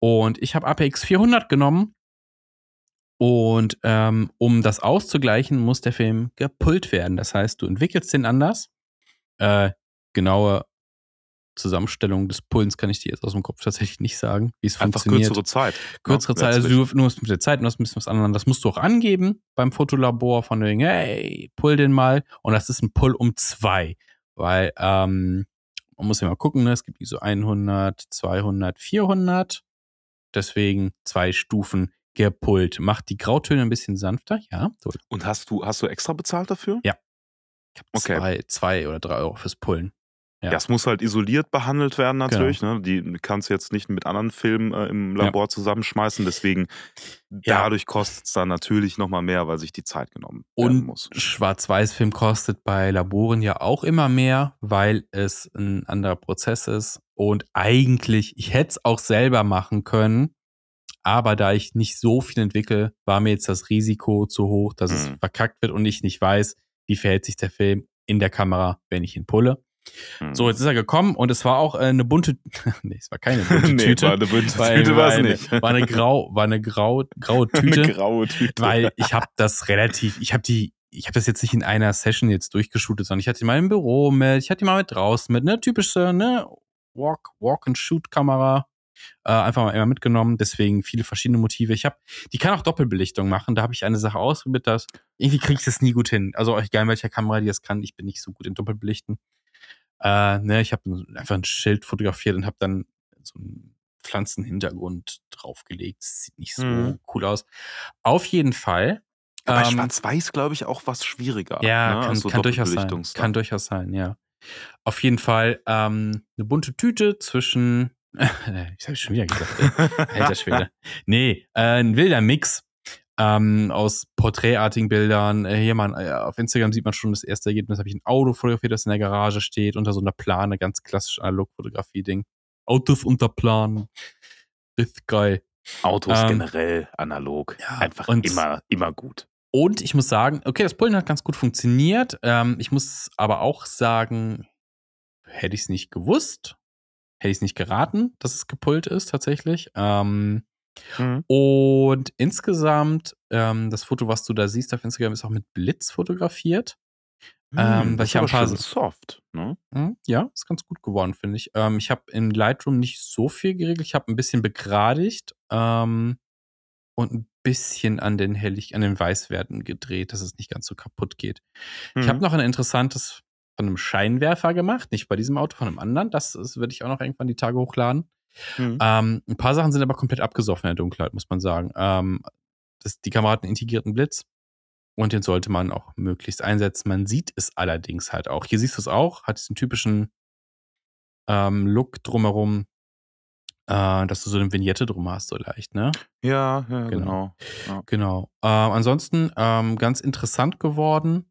Und ich habe APX 400 genommen. Und ähm, um das auszugleichen, muss der Film gepult werden. Das heißt, du entwickelst den anders. Äh, genaue Zusammenstellung des Pullens kann ich dir jetzt aus dem Kopf tatsächlich nicht sagen, wie es Einfach funktioniert kürzere Zeit. kürzere ne? Zeit, also du, du musst mit der Zeit, du hast ein bisschen was anderes. Das musst du auch angeben beim Fotolabor von wegen, hey, pull den mal. Und das ist ein Pull um zwei. Weil, ähm, man muss ja mal gucken, ne? es gibt ISO 100, 200, 400. Deswegen zwei Stufen gepullt. Macht die Grautöne ein bisschen sanfter, ja. So, Und hast du, hast du extra bezahlt dafür? ich habe Okay. zwei, zwei oder drei Euro fürs Pullen. Ja. Ja. es muss halt isoliert behandelt werden natürlich. Ne? Die kannst du jetzt nicht mit anderen Filmen äh, im Ja. Labor zusammenschmeißen. Deswegen Ja. dadurch kostet es dann natürlich nochmal mehr, weil sich die Zeit genommen werden Und muss. Schwarz-Weiß-Film kostet bei Laboren ja auch immer mehr, weil es ein anderer Prozess ist. Und eigentlich, ich hätte es auch selber machen können, aber da ich nicht so viel entwickle, war mir jetzt das Risiko zu hoch, dass es Mhm. verkackt wird und ich nicht weiß, wie verhält sich der Film in der Kamera, wenn ich ihn pulle. So, jetzt ist er gekommen und es war auch äh, eine bunte, nee, es war keine bunte nee, Tüte. war eine bunte Weil- Tüte war es nicht. War eine grau, war eine grau, graue Tüte eine graue Tüte. weil ich habe das relativ, ich habe die, ich habe das jetzt nicht in einer Session jetzt durchgeshootet, sondern ich hatte die mal im Büro mit, ich hatte die mal mit draußen mit, ne, typische, ne, Walk, Walk and Shoot Kamera, äh, einfach mal immer mitgenommen, deswegen viele verschiedene Motive. Ich habe, die kann auch Doppelbelichtung machen, da habe ich eine Sache ausprobiert, das irgendwie kriege ich das nie gut hin. Also egal in welcher Kamera die das kann, ich bin nicht so gut in Doppelbelichten. Äh, ne, ich habe einfach ein Schild fotografiert und habe dann so einen Pflanzenhintergrund draufgelegt. Das sieht nicht so Mhm. cool aus. Auf jeden Fall. Bei ähm, Schwarz-Weiß, glaube ich, auch was schwieriger. ja, ne? kann, Also kann durchaus sein. Kann durchaus sein, ja. Auf jeden Fall ähm, eine bunte Tüte zwischen. ich habe schon wieder gesagt, ey. Alter Schwede. Nee, äh, ein wilder Mix ähm, aus porträtartigen Bildern. Äh, hier man, äh, auf Instagram sieht man schon das erste Ergebnis. Habe ich ein Auto fotografiert, das in der Garage steht, unter so einer Plane, ganz klassisch Analogfotografie-Ding. Autos unter Plan. Richtig geil. Autos Ähm, generell analog. ja, Einfach immer, immer gut. Und ich muss sagen, okay, das Pullen hat ganz gut funktioniert. Ähm, ich muss aber auch sagen, hätte ich es nicht gewusst, hätte ich es nicht geraten, dass es gepult ist tatsächlich. Ähm, Mhm. und insgesamt, ähm, das Foto, was du da siehst auf Instagram, ist auch mit Blitz fotografiert. Hm, Ähm, das ich ist habe aber ein paar schön s soft, ne? Mhm, ja, ist ganz gut geworden, finde ich. Ähm, ich habe in Lightroom nicht so viel geregelt. Ich habe 'n bisschen begradigt, ähm, und 'n bisschen an den Hellig an den Weißwerten gedreht, dass es nicht ganz so kaputt geht. Ich habe Mhm. noch 'n interessantes von 'nem Scheinwerfer gemacht, nicht bei diesem Auto, von 'nem anderen. Das das würde ich auch noch irgendwann die Tage hochladen. Mhm. Ähm, 'n paar Sachen sind aber komplett abgesoffen in der Dunkelheit, muss man sagen. Ähm, das die Kamera hat 'n integrierten Blitz und den sollte man auch möglichst einsetzen. Man sieht es allerdings halt auch. Hier siehst du's auch, hat diesen typischen ähm, Look drumherum, äh, dass du so 'ne Vignette drum hast, so leicht, ne? Ja, ja, Genau. genau. Ja. Genau. Ähm, ansonsten, ähm, ganz interessant geworden.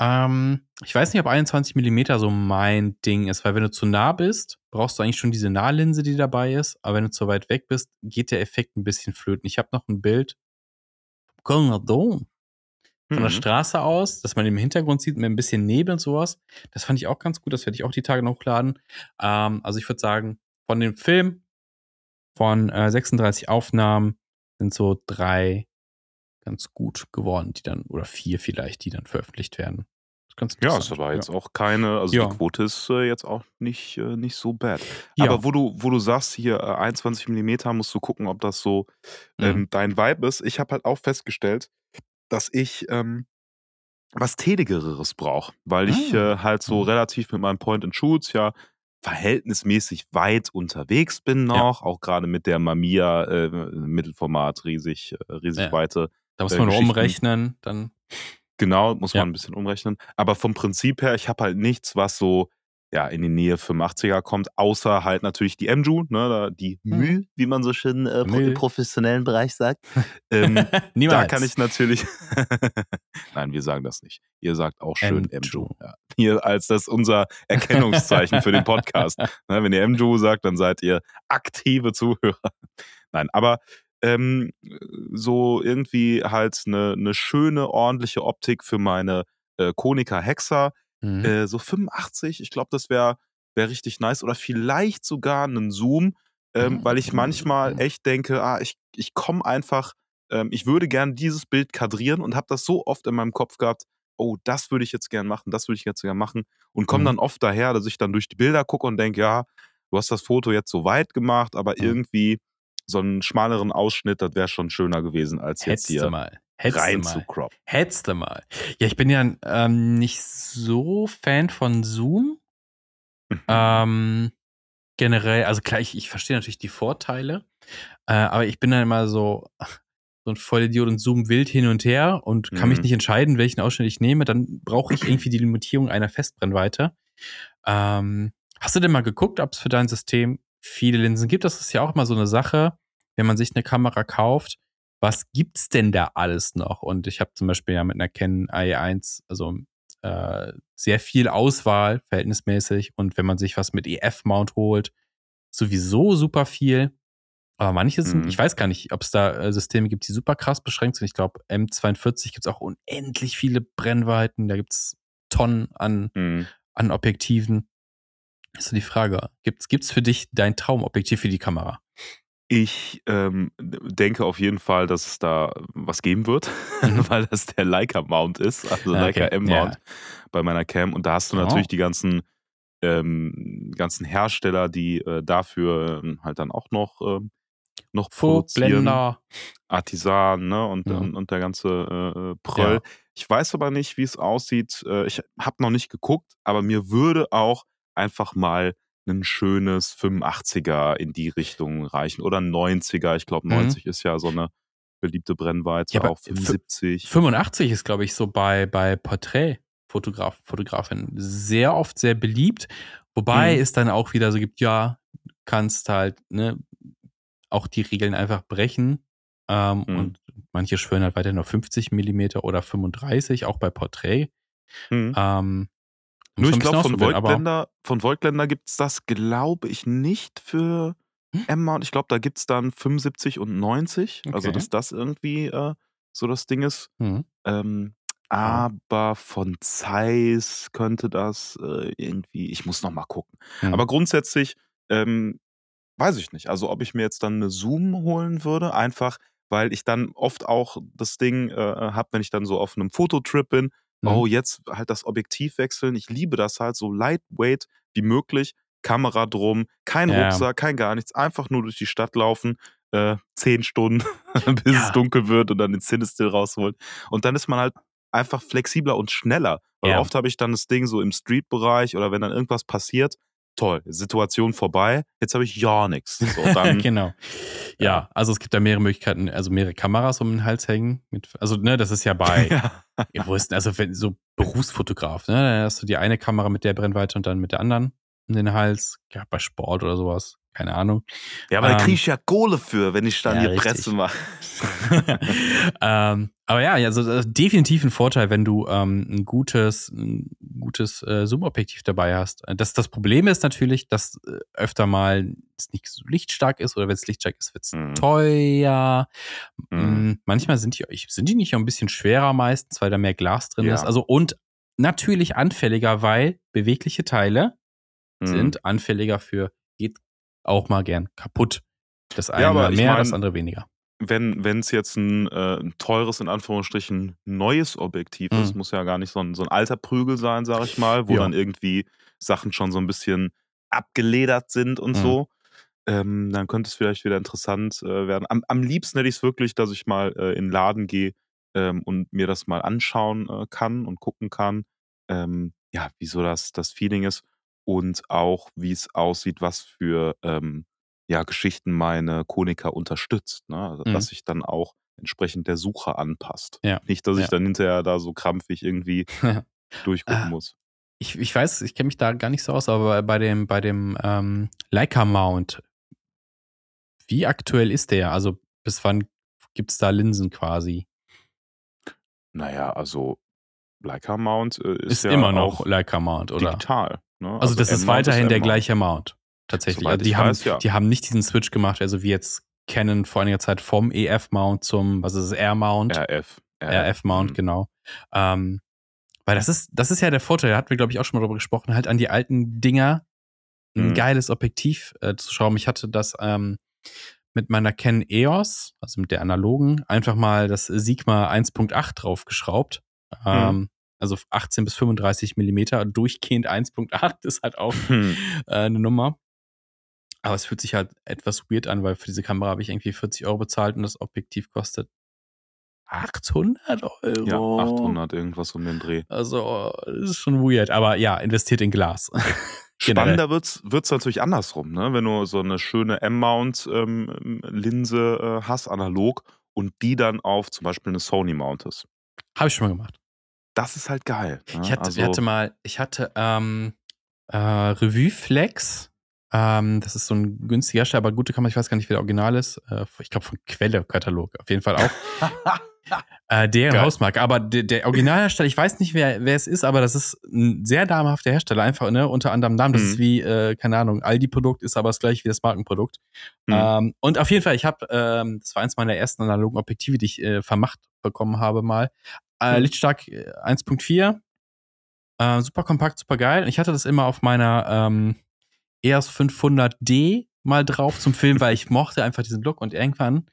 Ähm, ich weiß nicht, ob 21 Millimeter so mein Ding ist, weil wenn du zu nah bist, brauchst du eigentlich schon diese Nahlinse, die dabei ist, aber wenn du zu weit weg bist, geht der Effekt 'n bisschen flöten. Ich habe noch 'n Bild Kölner Dom von der Mhm. Straße aus, dass man im Hintergrund sieht mit 'n bisschen Nebel und so was. Das fand ich auch ganz gut, das werde ich auch die Tage noch hochladen. Ähm, also, ich würde sagen, von dem Film von, äh, 36 Aufnahmen sind so 3 ganz gut geworden, die dann oder 4 vielleicht, die dann veröffentlicht werden. Ist ganz Ja, ist aber ja. jetzt auch keine also, Ja. die Quote ist, äh, jetzt auch nicht äh, nicht so bad. Ja. Aber wo du wo du sagst, hier, äh, 21 Millimeter, musst du gucken, ob das so, Mhm. ähm, dein Vibe ist. Ich habe halt auch festgestellt, dass ich, ähm, was Tedigeres brauche, weil ich, äh, halt so mhm. relativ mit meinen Point and Shoots ja verhältnismäßig weit unterwegs bin Ja. noch, auch grade mit der Mamiya, äh, Mittelformat, riesig äh, riesig Ja. weite, Da muss äh, man umrechnen, dann Genau, muss Ja. man 'n bisschen umrechnen. Aber vom Prinzip her, ich habe halt nichts, was so, ja, in die Nähe 85er kommt, außer halt natürlich die Emju, ne, da die. Mü, wie man so schön, äh, im professionellen Bereich sagt. Ähm, da Niemals. kann ich natürlich Nein, wir sagen das nicht. Ihr sagt auch schön Emju. ja. Hier als das unser Erkennungszeichen für den Podcast. Ne, wenn ihr Emju sagt, dann seid ihr aktive Zuhörer. Nein, aber, ähm, so irgendwie halt 'ne 'ne schöne, ordentliche Optik für meine, äh, Konica Hexa. Mhm. Äh, so 85, ich glaube, das wäre wäre richtig nice oder vielleicht sogar 'nen Zoom, ähm, weil ich manchmal Mhm. echt denke: „Ah, ich ich komme einfach ähm, ich würde gern dieses Bild kadrieren“ und habe das so oft in meinem Kopf gehabt: „Oh, das würde ich jetzt gern machen, das würde ich jetzt gern machen“ und komme Mhm. dann oft daher, dass ich dann durch die Bilder gucke und denke: „Ja, du hast das Foto jetzt so weit gemacht, aber Mhm. irgendwie so 'n schmaleren Ausschnitt, das wäre schon schöner gewesen, als jetzt Hättest du hier mal. Hättest rein mal. zu croppen.“ Hättest du mal. Ja, ich bin ja, ähm, nicht so Fan von Zoom. Mhm. Ähm, generell also klar, ich ich verstehe natürlich die Vorteile, äh, aber ich bin dann immer so so 'n Vollidiot und zoome wild hin und her und kann mich Mhm. nicht entscheiden, welchen Ausschnitt ich nehme. Dann brauche ich irgendwie die Limitierung einer Festbrennweite. Ähm, hast du denn mal geguckt, ob's für dein System viele Linsen gibt? Das ist ja auch immer so 'ne Sache, wenn man sich 'ne Kamera kauft. Was gibt's denn da alles noch? Und ich habe zum Beispiel ja mit 'ner Canon IE1, also, äh, sehr viel Auswahl verhältnismäßig und wenn man sich was mit EF-Mount holt, sowieso super viel. Aber manche sind ich Mhm. weiß gar nicht, ob's da, äh, Systeme gibt, die super krass beschränkt sind. Ich glaube, M42 gibt's auch unendlich viele Brennweiten. Da gibt's Tonnen an Mhm. an Objektiven. Ist so die Frage, gibt's gibt's für dich dein Traumobjektiv für die Kamera? Ich, ähm, denke auf jeden Fall, dass es da was geben wird, Mhm. weil das der Leica-Mount ist, also Ah, Leica okay, M-Mount ja. bei meiner Cam. Und da hast du Oh. natürlich die ganzen ähm, ganzen Hersteller, die, äh, dafür, ähm, halt dann auch noch ähm, noch. Voigtländer. Artisan, ne, und Mhm. und und der ganze, äh, äh, Pröll. Ja. Ich weiß aber nicht, wie's aussieht. Äh, ich habe noch nicht geguckt, aber mir würde auch einfach mal 'nen schönes 85er in die Richtung reichen oder 'n 90er. Ich glaube, Mhm. 90 ist ja so 'ne beliebte Brennweite, Ja, aber auch fü 75. 85 ist, glaube ich, so bei bei Porträtfotograf Fotografinnen sehr oft sehr beliebt, wobei Mhm. es dann auch wieder so gibt, ja, kannst halt, ne, auch die Regeln einfach brechen. Ähm, Mhm. und manche schwören halt weiterhin auf 50 Millimeter oder 35, auch bei Porträt. Mhm. Ähm, Nur ich glaube, von Voigtländer von Voigtländer gibt's das, glaube ich, nicht für Hm? M-Mount. Ich glaube, da gibt's dann 75 und 90, also Okay. dass das irgendwie, äh, so das Ding ist. Mhm. Ähm, aber von Zeiss könnte das, äh, irgendwie ich muss noch mal gucken. Mhm. Aber grundsätzlich ähm, weiß ich nicht. Also, ob ich mir jetzt dann eine Zoom holen würde, einfach weil ich dann oft auch das Ding, äh, habe, wenn ich dann so auf einem Fototrip bin: Mhm. „Oh, jetzt halt das Objektiv wechseln.“ Ich liebe das halt so lightweight wie möglich, Kamera drum, kein Ja. Rucksack, kein gar nichts, einfach nur durch die Stadt laufen, äh, 10 Stunden, bis es Ja. dunkel wird und dann den Cinestill rausholen. Und dann ist man halt einfach flexibler und schneller. Weil Ja. oft habe ich dann das Ding so im Street-Bereich oder wenn dann irgendwas passiert, toll, Situation vorbei, jetzt habe ich ja nix. So, genau. Ja, Ja. also es gibt da mehrere Möglichkeiten, also mehrere Kameras um den Hals hängen. Mit, also, ne, das ist ja bei, ja. Ja, wo ist denn, also wenn so Berufsfotograf, ne? Dann hast du die eine Kamera mit der Brennweite und dann mit der anderen um den Hals. Ja, bei Sport oder sowas. Keine Ahnung. ja, aber da Ähm, kriege ich ja Kohle für, wenn ich dann ja, hier richtig. Presse mache. ähm, aber ja, also definitiv ein Vorteil, wenn du ähm, ein gutes, ein gutes äh, Zoom-Objektiv dabei hast. Das, das Problem ist natürlich, dass äh, öfter mal es nicht so lichtstark ist oder wenn es lichtstark ist, wird es Mhm. teuer. Mhm. Manchmal sind die, sind die nicht auch ein bisschen schwerer meistens, weil da mehr Glas drin Ja. ist. Also und natürlich anfälliger, weil bewegliche Teile Mhm. sind anfälliger für, geht auch mal gern kaputt. Das eine Ja, mehr, mein- das andere weniger. wenn es jetzt ein, äh, ein teures, in Anführungsstrichen, neues Objektiv Mhm. ist, muss ja gar nicht so ein, so ein alter Prügel sein, sag ich mal, wo Ja. dann irgendwie Sachen schon so ein bisschen abgeledert sind und Mhm. so. Ähm, dann könnte es vielleicht wieder interessant äh, werden. Am, am liebsten hätte ich es wirklich, dass ich mal äh, in den Laden gehe ähm, und mir das mal anschauen äh, kann und gucken kann, ähm, ja, wie so das, das Feeling ist und auch, wie es aussieht, was für ähm, ja, Geschichten meine Konica unterstützt. Ne? Also, Mhm. Dass sich dann auch entsprechend der Sucher anpasst. Ja. Nicht, dass ich Ja. dann hinterher da so krampfig irgendwie durchgucken Ah. muss. Ich, ich weiß, ich kenne mich da gar nicht so aus, aber bei dem, bei dem ähm, Leica-Mount, wie aktuell ist der? Also bis wann gibt es da Linsen quasi? Naja, also Leica Mount äh, ist, Ist, ja immer noch auch Leica-Mount, oder? digital. Ne? Also, das ist weiterhin der M-Mount. gleiche Mount. Tatsächlich. Also die, haben, weiß, ja. die haben nicht diesen Switch gemacht, also wie jetzt Canon vor einiger Zeit vom EF-Mount zum, was ist es, R-Mount? RF. RF-Mount, Mhm. genau. Ähm, weil das ist, das ist ja der Vorteil, da hatten wir, glaube ich, auch schon mal drüber gesprochen, halt an die alten Dinger ein Mhm. geiles Objektiv äh, zu schrauben. Ich hatte das ähm, mit meiner Canon EOS, also mit der analogen, einfach mal das Sigma 1.8 draufgeschraubt. Ähm, Also 18 bis 35 Millimeter, durchgehend 1.8 ist halt auch Hm. äh, eine Nummer. Aber es fühlt sich halt etwas weird an, weil für diese Kamera habe ich irgendwie 40 Euro bezahlt und das Objektiv kostet 800 Euro. Ja, 800, irgendwas um den Dreh. Also, das ist schon weird. Aber ja, investiert in Glas. Spannender wird's wird's natürlich andersrum, ne? Wenn du so eine schöne M-Mount-Linse äh, hast, analog, und die dann auf zum Beispiel eine Sony mountest. Habe ich schon mal gemacht. Das ist halt geil. Ne? Ich hatte, also, ich hatte mal, ich hatte ähm, äh, Revue Flex. Ähm, das ist so ein günstiger Hersteller, aber gute Kamera. Ich weiß gar nicht, wer der Original ist. Äh, ich glaube von Quelle-Katalog. Auf jeden Fall auch. äh, deren Geil. Hausmarke. Aber der, der Originalhersteller, ich weiß nicht, wer, wer es ist, aber das ist ein sehr namhafter Hersteller. Einfach, ne, unter anderem Namen. Das Mhm. ist wie, äh, keine Ahnung, Aldi-Produkt, ist aber das gleiche wie das Markenprodukt. Mhm. Ähm, und auf jeden Fall, ich habe, ähm, das war eins meiner ersten analogen Objektive, die ich äh, vermacht bekommen habe mal. Äh. Lichtstark äh, 1.4. Äh, super kompakt, super geil. Ich hatte das immer auf meiner ähm, EOS 500D mal drauf zum Film, weil ich mochte einfach diesen Look. Und irgendwann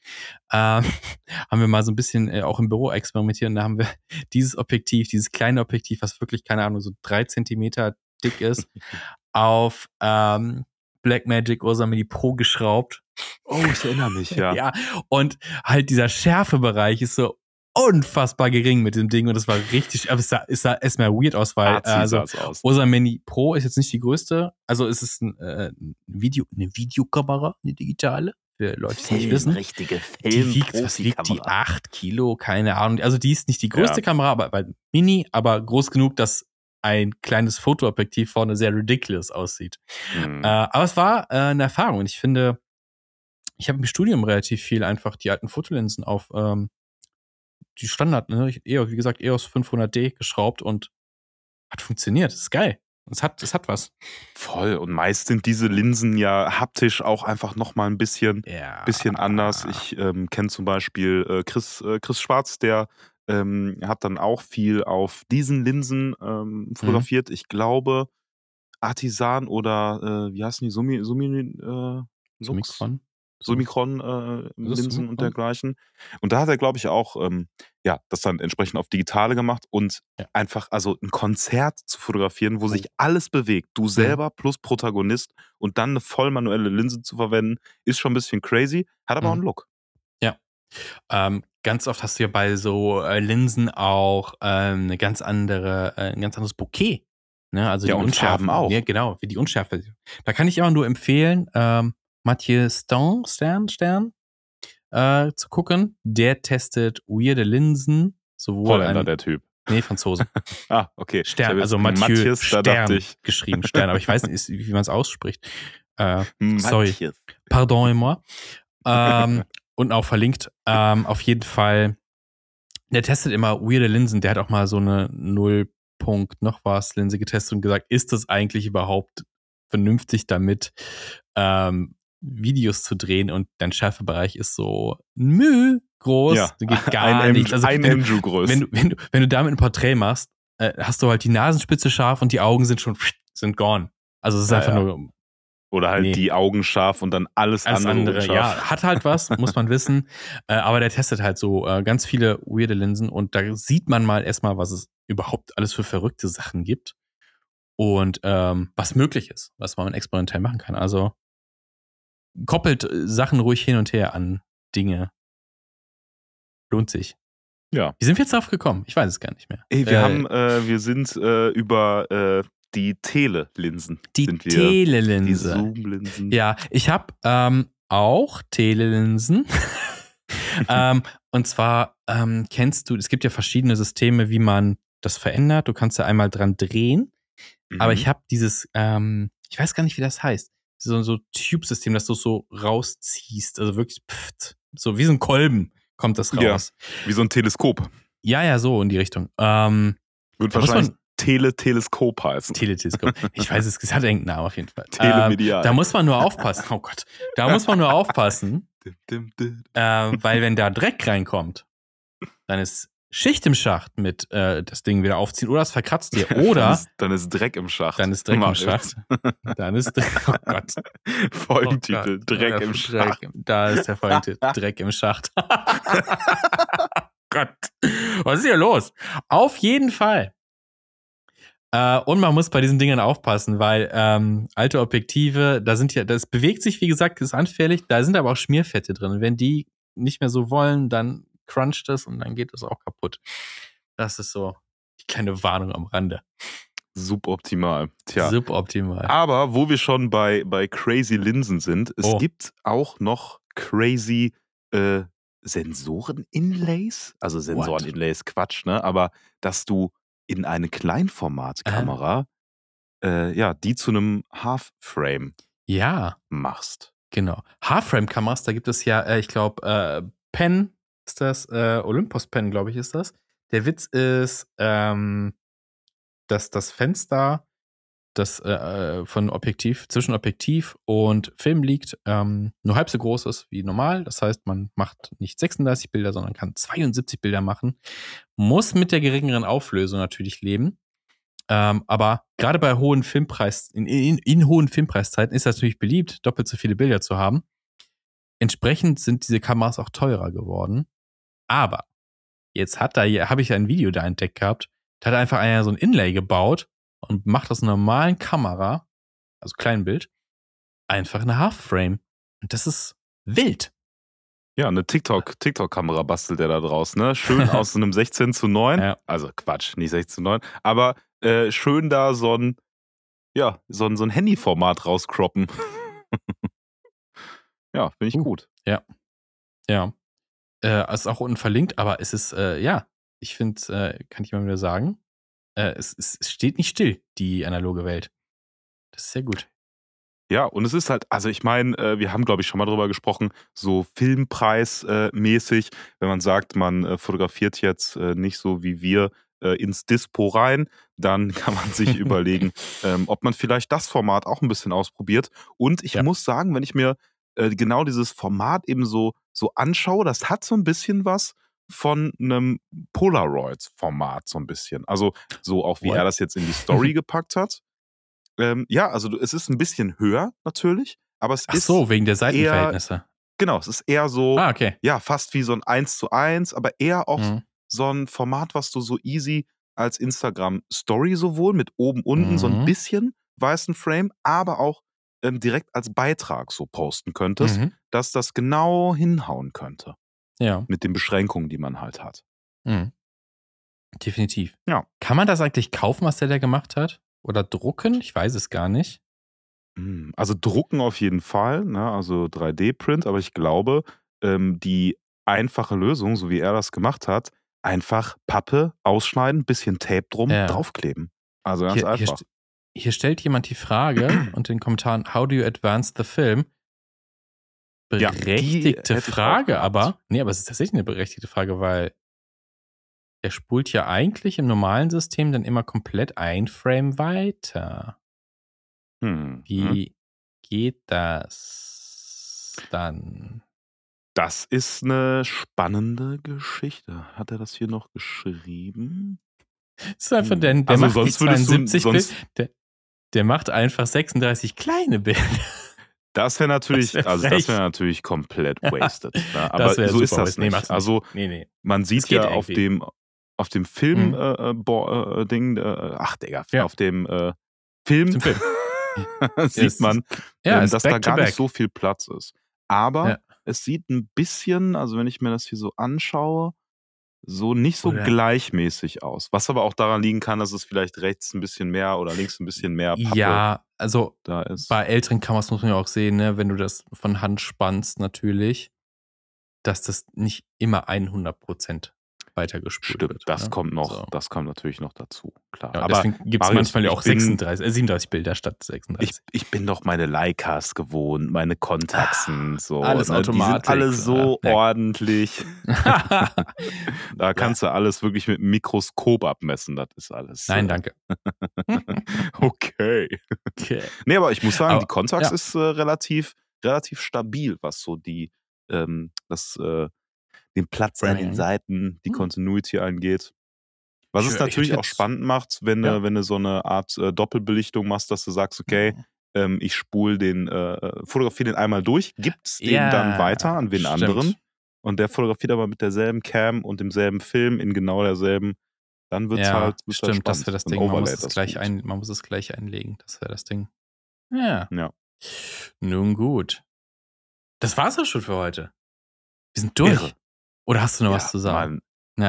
ähm, haben wir mal so ein bisschen äh, auch im Büro experimentiert und da haben wir dieses Objektiv, dieses kleine Objektiv, was wirklich, keine Ahnung, so drei Zentimeter dick ist, auf ähm, Blackmagic Ursa Mini Pro geschraubt. oh, ich erinnere mich, ja. Ja, und halt dieser Schärfebereich ist so unfassbar gering mit dem Ding und das war richtig, aber es sah, es sah erstmal weird aus, weil Arzi also sah's aus. Mini Pro ist jetzt nicht die größte, also es ist ein, äh, Video, eine Videokamera, eine digitale, für Leute, die es nicht wissen. richtige Die wiegt, was wiegt die? 8 Kilo, keine Ahnung. Also die ist nicht die größte Ja. Kamera, aber, aber mini, aber groß genug, dass ein kleines Fotoobjektiv vorne sehr ridiculous aussieht. Mhm. Äh, aber es war äh, eine Erfahrung und ich finde, ich habe im Studium relativ viel einfach die alten Fotolinsen auf ähm, die Standard, ne, ich- wie gesagt, EOS 500D geschraubt und hat funktioniert. Das ist geil. Es hat, es hat was. Voll. Und meist sind diese Linsen ja haptisch auch einfach nochmal ein bisschen, Ja. bisschen anders. Ich ähm, kenne zum Beispiel äh, Chris, äh, Chris Schwarz, der ähm, hat dann auch viel auf diesen Linsen ähm, fotografiert. Ich glaube, Artisan oder äh, wie heißen die? Sumi, Sumi, äh? Summicron? Summicron äh, und dergleichen. Und da hat er, glaube ich, auch ähm, ja, das dann entsprechend auf digitale gemacht und Ja. einfach, also ein Konzert zu fotografieren, wo Oh. sich alles bewegt. Du selber plus Protagonist und dann eine voll manuelle Linse zu verwenden, ist schon ein bisschen crazy, hat aber auch Mhm. einen Look. Ähm, ganz oft hast du ja bei so äh, Linsen auch ähm, eine ganz andere, äh, ein ganz anderes Bouquet. Ne? Also Ja, die und Unschärfen Farben auch. Ja, genau, wie die Unschärfe. Da kann ich immer nur empfehlen, ähm, Mathieu Stern, Stern, Stern äh, zu gucken. Der testet weirde Linsen, sowohl Holländer, an, der Typ. nee, Franzose. Ah, okay. Stern, also Mathieu Matthias, Stern geschrieben, Stern, aber ich weiß nicht, wie man es ausspricht. Äh, sorry. Matthias. Pardon-moi. ähm, und auch verlinkt. Ähm, auf jeden Fall. Der testet immer weirde Linsen. Der hat auch mal so eine 0. Punkt noch was Linse getestet und gesagt, ist das eigentlich überhaupt vernünftig damit, ähm, Videos zu drehen und dein Schärfebereich ist so Müh groß. Ja, Da geht gar ein, nichts. Also, ein wenn, du, Andrew größ. wenn, du, wenn, du, wenn du damit ein Porträt machst, äh, hast du halt die Nasenspitze scharf und die Augen sind schon sind gone. Also es ist Ja, einfach ja. nur Oder halt Nee. die Augen scharf und dann alles, alles andere, andere. Ja, hat halt was, muss man wissen. Äh, aber der testet halt so äh, ganz viele weirde Linsen und da sieht man mal erstmal, was es überhaupt alles für verrückte Sachen gibt und ähm, was möglich ist, was man experimentell machen kann. Also koppelt äh, Sachen ruhig hin und her an Dinge. Lohnt sich. Ja. Wie sind wir jetzt drauf gekommen? Ich weiß es gar nicht mehr. Ey, wir Äh, haben, äh, wir sind äh, über äh, die Telelinsen. die wir. Die. Zoom-Linsen. Ja, ich habe ähm, auch Telelinsen. ähm, und zwar ähm, kennst du, es gibt ja verschiedene Systeme, wie man das verändert. Du kannst ja einmal dran drehen. Mhm. Aber ich habe dieses, ähm, ich weiß gar nicht, wie das heißt. So, so Tube-System, dass du so rausziehst. Also wirklich, pft, so wie so ein Kolben kommt das Ja. raus. Wie so ein Teleskop. Ja, ja, so in die Richtung. Ähm, Wird wahrscheinlich Tele-Teleskop heißen. Teleteleskop. Ich weiß es, es hat irgendeinen Namen auf jeden Fall. Ähm, Telemedial. da muss man nur aufpassen. Oh Gott. Da muss man nur aufpassen, äh, weil wenn da Dreck reinkommt, dann ist Schicht im Schacht mit äh, das Ding wieder aufziehen oder es verkratzt dir. dann, Oder ist, dann ist Dreck im Schacht. dann ist Dreck im Marius. Schacht. Dann ist Dreck. Oh Gott. Folgentitel: Oh Gott. Dreck im Schacht. Dreck, da ist der Folgentitel. Dreck im Schacht. Gott. Was ist hier los? Auf jeden Fall. Äh, und man muss bei diesen Dingen aufpassen, weil ähm, alte Objektive, da sind ja, das bewegt sich, wie gesagt, ist anfällig, da sind aber auch Schmierfette drin. Und wenn die nicht mehr so wollen, dann cruncht es und dann geht es auch kaputt. Das ist so die kleine Warnung am Rande. Suboptimal. Tja. Suboptimal. Aber wo wir schon bei, bei crazy Linsen sind, es Oh. gibt auch noch crazy äh, Sensoren-Inlays. Also Sensoren-Inlays, Quatsch, ne? Aber dass du in eine Kleinformatkamera äh, ja, die zu einem Half-Frame Ja. machst. Genau. Half-Frame-Kameras, da gibt es ja, äh, ich glaube, äh, Pen ist das, äh, Olympus Pen, glaube ich, ist das. Der Witz ist, ähm, dass das Fenster, das äh, äh, von Objektiv, zwischen Objektiv und Film liegt, ähm, nur halb so groß ist wie normal. Das heißt, man macht nicht 36 Bilder, sondern kann 72 Bilder machen. Muss mit der geringeren Auflösung natürlich leben. Ähm, aber gerade bei hohen Filmpreis, in, in, in hohen Filmpreiszeiten ist das natürlich beliebt, doppelt so viele Bilder zu haben. Entsprechend sind diese Kameras auch teurer geworden. Aber jetzt hat da, habe ich ein Video da entdeckt gehabt, da hat einfach einer so ein Inlay gebaut und macht aus einer normalen Kamera, also Kleinbild, einfach eine Half-Frame. Und das ist wild. Ja, eine TikTok, TikTok-Kamera bastelt der da draus, ne? Schön aus so einem 16 zu 9. Ja. Also Quatsch, nicht 16 zu 9. Aber äh, schön da so ein, ja, so ein, so ein Handyformat rauscroppen. ja, finde ich Uh. gut. Ja. Äh, ist auch unten verlinkt, aber es ist, äh, ja, ich finde, äh, kann ich mal wieder sagen, äh, es, es, steht nicht still, die analoge Welt. Das ist sehr gut. Ja, und es ist halt, also ich meine, äh, wir haben, glaube ich, schon mal drüber gesprochen, so Filmpreismäßig, wenn man sagt, man äh, fotografiert jetzt äh, nicht so wie wir äh, ins Dispo rein, dann kann man sich überlegen, ähm, ob man vielleicht das Format auch ein bisschen ausprobiert. Und ich Ja. muss sagen, wenn ich mir äh, genau dieses Format eben so, so anschaue, das hat so ein bisschen was von einem Polaroid-Format, so ein bisschen. Also so auch wie What? er das jetzt in die Story gepackt hat. Ähm, ja, also es ist ein bisschen höher natürlich, aber es Ach ist so, wegen der Seitenverhältnisse. genau, es ist eher so, Ah, okay. ja, fast wie so ein 1 zu 1, aber eher auch Mhm. so ein Format, was du so easy als Instagram Story sowohl mit oben, unten so ein Mhm. bisschen weißen Frame, aber auch ähm, direkt als Beitrag so posten könntest, Mhm. dass das genau hinhauen könnte Ja. mit den Beschränkungen, die man halt hat. Mhm. Definitiv. Ja. Kann man das eigentlich kaufen, was der da gemacht hat? Oder drucken? Ich weiß es gar nicht. Mm, Also drucken auf jeden Fall, ne? also 3D-Print, aber ich glaube, ähm, die einfache Lösung, so wie er das gemacht hat, einfach Pappe ausschneiden, bisschen Tape drum, Ja. draufkleben. Also ganz Hier, hier, einfach. st- hier stellt jemand die Frage und den Kommentaren, how do you advance the film? Ja, Berechtigte auch Frage, aber, nee, aber es ist tatsächlich eine berechtigte Frage, weil er spult ja eigentlich im normalen System dann immer komplett ein Frame weiter. Hm. Wie geht das dann? Das ist eine spannende Geschichte. Hat er das hier noch geschrieben? Das ist einfach Hm. der, der Also macht sonst die würdest du- 72 Bild- sonst- der, der macht einfach 36 kleine Bilder. Das wäre natürlich, Das wär also das wäre natürlich komplett wasted. ne? Aber so super ist das. Nee, nicht. nicht. Also Nee, nee. man sieht ja auf irgendwie. dem auf dem Film Mhm. äh, äh, bo- äh, Ding, äh, ach Digga, Ja. auf dem äh, Film, Film. sieht man, Ja, ähm, dass da gar back. nicht so viel Platz ist. Aber Ja. es sieht ein bisschen, also wenn ich mir das hier so anschaue, so nicht so Oder- gleichmäßig aus. Was aber auch daran liegen kann, dass es vielleicht rechts ein bisschen mehr oder links ein bisschen mehr Pappe Ja, also da ist. bei älteren Kameras muss man ja auch sehen, ne, wenn du das von Hand spannst, natürlich, dass das nicht immer 100% weitergespult Stimmt, wird. das ne? kommt noch, So. das kommt natürlich noch dazu, klar. Ja, aber deswegen gibt es manchmal ja ich auch bin- 36, äh, 37 Bilder statt ich, 36. ich bin doch meine Leicas gewohnt, meine Kontaxen, so. alles ne? Sind Automatik, alle so ja. ordentlich. Da kannst du alles wirklich mit Mikroskop abmessen, das ist alles. Nein, äh, danke. Okay. Okay. Nee, aber ich muss sagen, Aber- die Contax ja. ist äh, relativ, relativ stabil, was so die, ähm, das, äh, den Platz an den. Seiten, die Hm. Continuity angeht. Was Ich- es natürlich auch spannend macht, wenn, Ja. du, wenn du so eine Art äh, Doppelbelichtung machst, dass du sagst, okay, ähm, ich spule den, äh, äh, fotografiere den einmal durch, gibt's den Ja, dann weiter an wen stimmt. anderen und der fotografiert aber mit derselben Cam und demselben Film in genau derselben, dann wird's ja, halt, wird's halt stimmt, das spannend. wäre das Ding. Man muss, es gleich gut. ein, man muss es gleich einlegen. Das wäre das Ding. Ja. Ja. Nun gut. Das war's auch schon für heute. Wir sind durch. Irre. Oder hast du noch Ja, was zu sagen? Mann.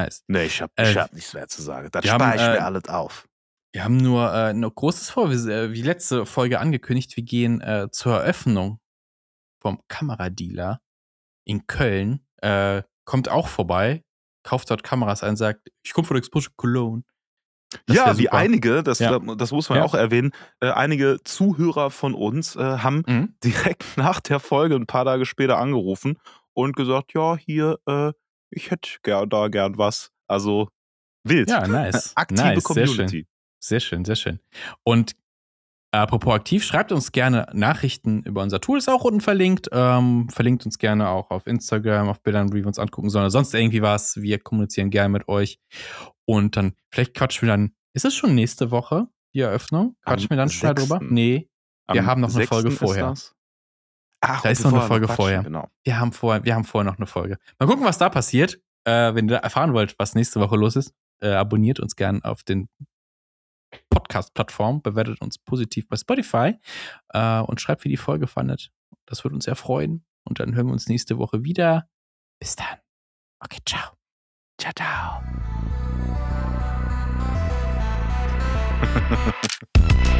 Nice. Nee, ich hab, Äh, hab nichts mehr zu sagen. Das wir haben, spare ich äh, mir alles auf. Wir haben nur äh, noch Großes vor. Wir, äh, wie letzte Folge angekündigt, wir gehen äh, zur Eröffnung vom Kameradealer in Köln. Äh, kommt auch vorbei, kauft dort Kameras ein, sagt, ich komme von Exposure Cologne. Das Ja, wie einige, das, Ja. das muss man Ja. auch erwähnen, äh, einige Zuhörer von uns äh, haben Mhm. direkt nach der Folge, ein paar Tage später, angerufen und gesagt, ja, hier, äh, ich hätte da gern was. Also wild. Ja, nice. Aktive nice, Sehr schön. Community. Sehr schön, sehr schön. Und apropos aktiv, schreibt uns gerne Nachrichten über unser Tool, ist auch unten verlinkt. Ähm, verlinkt uns gerne auch auf Instagram, auf Bildern, wie wir uns angucken sollen. Sonst irgendwie was. Wir kommunizieren gerne mit euch. Und dann, vielleicht quatschen wir dann. Ist es schon nächste Woche, die Eröffnung? Quatschen Am wir dann schon drüber? 6.. Nee, Wir Am haben noch eine 6. Folge vorher. das? Ach, Da ist noch eine Folge vorher. Genau. wir haben vorher, wir haben vorher noch eine Folge. Mal gucken, was da passiert. Äh, wenn ihr erfahren wollt, was nächste Woche los ist, äh, abonniert uns gerne auf den Podcast-Plattformen, bewertet uns positiv bei Spotify äh, und schreibt, wie die Folge fandet. Das würde uns sehr freuen. Und dann hören wir uns nächste Woche wieder. Bis dann. Okay, ciao. Ciao, ciao.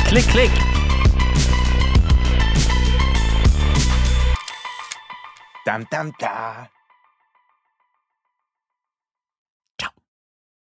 klick, klick. Tam, tam, ta.